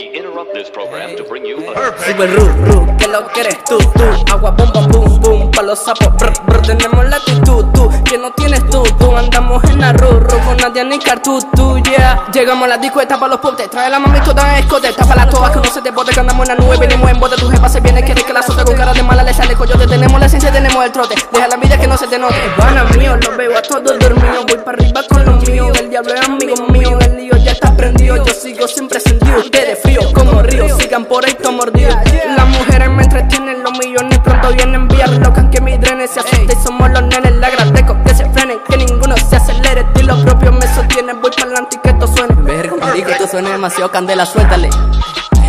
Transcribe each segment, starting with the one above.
interrupt this program to bring you a Super ru, ru, que lo quieres tú, tú. Agua, boom, boom, boom, boom Pa' los sapos, brr, brr Tenemos la actitud, tú Que no tienes tú, tú. Andamos en la ru, ru Con Nadia ni cartu, tú, yeah. Llegamos a la disco, para los potes. Trae la mami toda en escote. Tapa la toa que no se te bote Que andamos en la nube. Venimos en bote Tu jefa se viene Quiere que la azote Con cara de mala le sale coyote. Tenemos la ciencia, tenemos el trote. Deja la envidia que no se te note. Van mío, los veo a todos dormidos. Voy para arriba con los míos El diablo es amigo mío por ahí como mordido Las mujeres me entretienen Los millones pronto vienen Vía locan que mi drenes se asusta Y somos los nenes Le agradezco que se frenen Que ninguno se acelere. Y lo propio me sostiene Voy para adelante y que esto suene. Verga, que esto suene demasiado candela Suéltale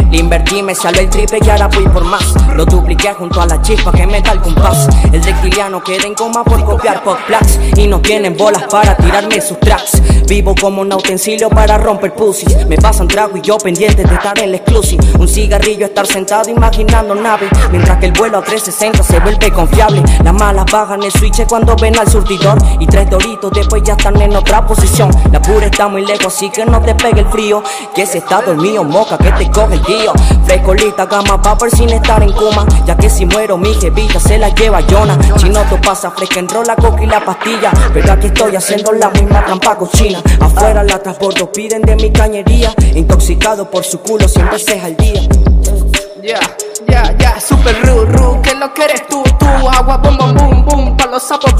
le invertí, me salió el triple y ahora voy por más. Lo dupliqué junto a la chispa que me da el compás. El reptiliano queda en coma por copiar pop blacks. Y no tienen bolas para tirarme sus tracks. Vivo como un utensilio para romper pussies. Me pasan trago y yo pendiente de estar en la exclusive. Un cigarrillo, estar sentado imaginando naves. Mientras que el vuelo a 360 se vuelve confiable. Las malas bajan el switch cuando ven al surtidor. Y tres doritos después ya están en otra posición. La pura está muy lejos, así que no te pegue el frío. Que se está dormido, moca, que te coge el día. Frescolita, gama papel sin estar en coma. Ya que si muero, mi jevita se la lleva Jonah. Chinoto pasa fresca, enrola la coca y la pastilla. Pero aquí estoy haciendo la misma trampa cochina. Afuera la transbordo, piden de mi cañería. Intoxicado por su culo, cien veces al día. Ya, ya, ya, super ru, ru, que lo que eres tú, tú, agua, boom, boom, boom, pa' los sapos,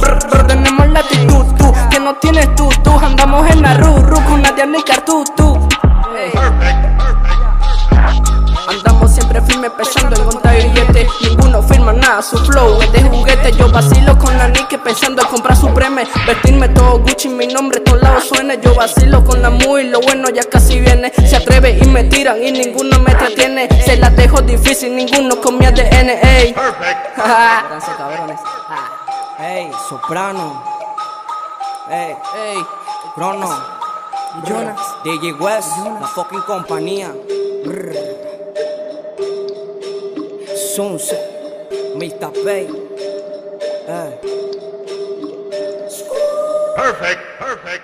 su flow. Es de juguete Yo vacilo con la Nike pensando en comprar su preme Vestirme todo Gucci, mi nombre todos lados suene. Yo vacilo con la muy lo bueno ya casi viene. Se atreve y me tiran y ninguno me detiene Se la dejo difícil, ninguno con mi ADN, ey. Cabrones. Ey, soprano. Ey, ey, Crono. Jonas, DJ West, la fucking compañía. Sunset, Mr. Bay. Eh. Perfect, perfect.